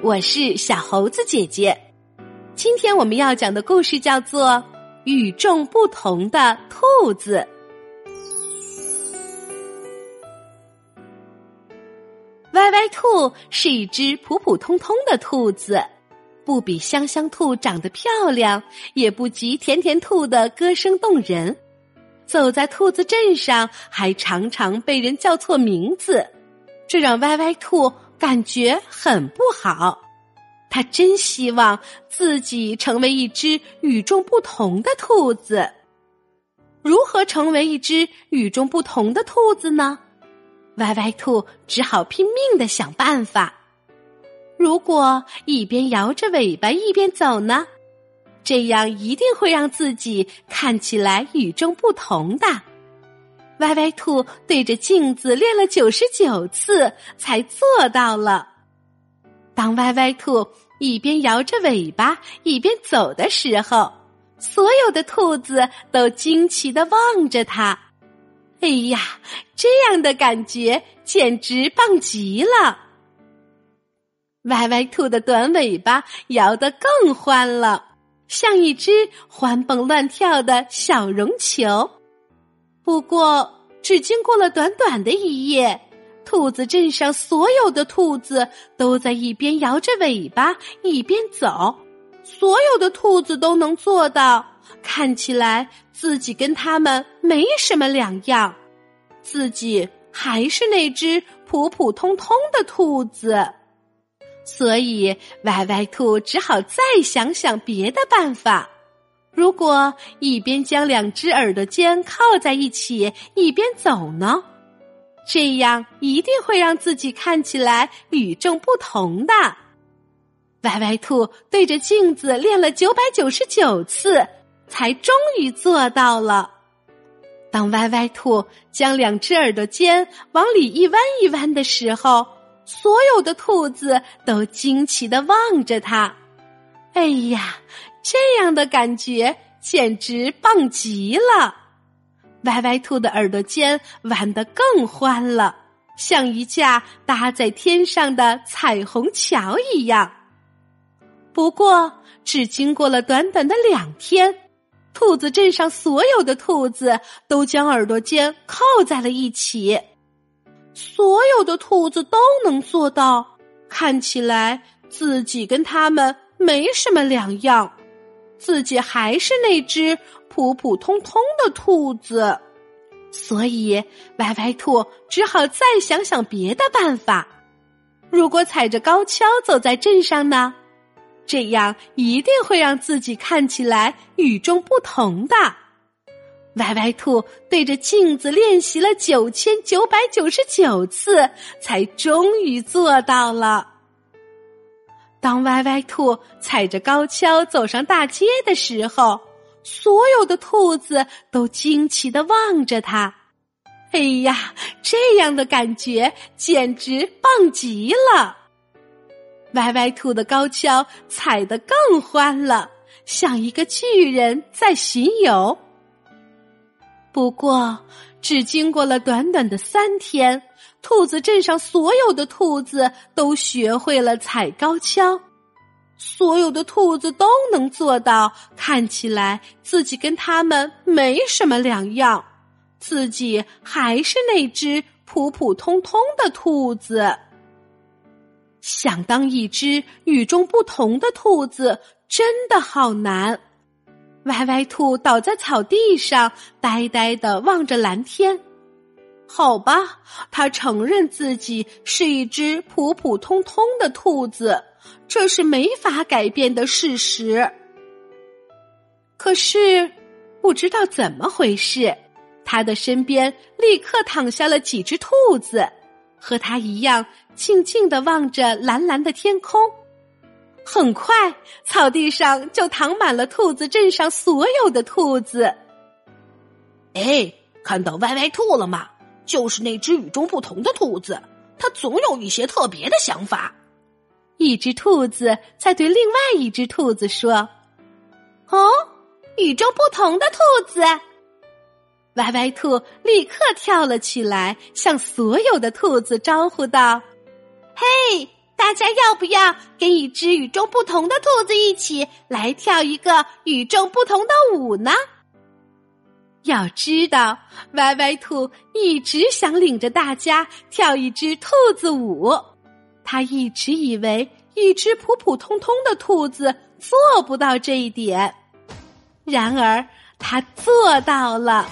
我是小猴子姐姐。今天我们要讲的故事叫做《与众不同的兔子》。歪歪兔是一只普普通通的兔子，不比香香兔长得漂亮，也不及甜甜兔的歌声动人。走在兔子镇上，还常常被人叫错名字，这让歪歪兔感觉很不好。他真希望自己成为一只与众不同的兔子。如何成为一只与众不同的兔子呢？歪歪兔只好拼命的想办法。如果一边摇着尾巴一边走呢？这样一定会让自己看起来与众不同的。歪歪兔对着镜子练了九十九次，才做到了。当歪歪兔一边摇着尾巴一边走的时候，所有的兔子都惊奇的望着它。哎呀，这样的感觉简直棒极了！歪歪兔的短尾巴摇得更欢了。像一只欢蹦乱跳的小绒球，不过只经过了短短的一夜，兔子镇上所有的兔子都在一边摇着尾巴一边走，所有的兔子都能做到，看起来自己跟他们没什么两样，自己还是那只普普通通的兔子。所以，歪歪兔只好再想想别的办法。如果一边将两只耳朵尖靠在一起，一边走呢？这样一定会让自己看起来与众不同的。歪歪兔对着镜子练了九百九十九次，才终于做到了。当歪歪兔将两只耳朵尖往里一弯一弯的时候，所有的兔子都惊奇的望着它，哎呀，这样的感觉简直棒极了！歪歪兔的耳朵尖玩得更欢了，像一架搭在天上的彩虹桥一样。不过，只经过了短短的两天，兔子镇上所有的兔子都将耳朵尖靠在了一起。所有的兔子都能做到，看起来自己跟他们没什么两样，自己还是那只普普通通的兔子，所以歪歪兔只好再想想别的办法。如果踩着高跷走在镇上呢？这样一定会让自己看起来与众不同的。歪歪兔对着镜子练习了九千九百九十九次，才终于做到了。当歪歪兔踩着高跷走上大街的时候，所有的兔子都惊奇的望着他。哎呀，这样的感觉简直棒极了！歪歪兔的高跷踩得更欢了，像一个巨人在巡游。不过，只经过了短短的三天，兔子镇上所有的兔子都学会了踩高跷，所有的兔子都能做到，看起来自己跟他们没什么两样，自己还是那只普普通通的兔子。想当一只与众不同的兔子，真的好难。歪歪兔倒在草地上，呆呆的望着蓝天。好吧，他承认自己是一只普普通通的兔子，这是没法改变的事实。可是，不知道怎么回事，他的身边立刻躺下了几只兔子，和他一样静静的望着蓝蓝的天空。很快，草地上就躺满了兔子镇上所有的兔子。哎，看到歪歪兔了吗？就是那只与众不同的兔子，它总有一些特别的想法。一只兔子在对另外一只兔子说：“哦，与众不同的兔子。”歪歪兔立刻跳了起来，向所有的兔子招呼道：“嘿！”大家要不要跟一只与众不同的兔子一起来跳一个与众不同的舞呢？要知道，歪歪兔一直想领着大家跳一支兔子舞。他一直以为一只普普通通的兔子做不到这一点，然而他做到了。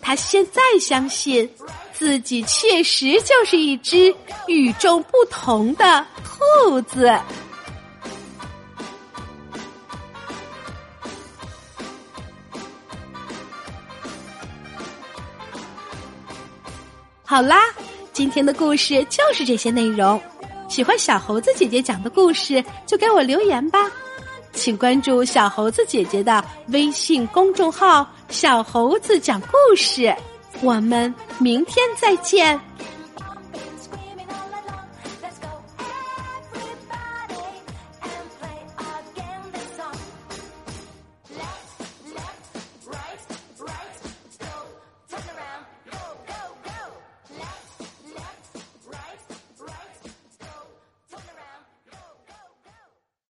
他现在相信自己确实就是一只与众不同的兔子。好啦，今天的故事就是这些内容。喜欢小猴子姐姐讲的故事，就给我留言吧。请关注小猴子姐姐的微信公众号“小猴子讲故事”。我们明天再见。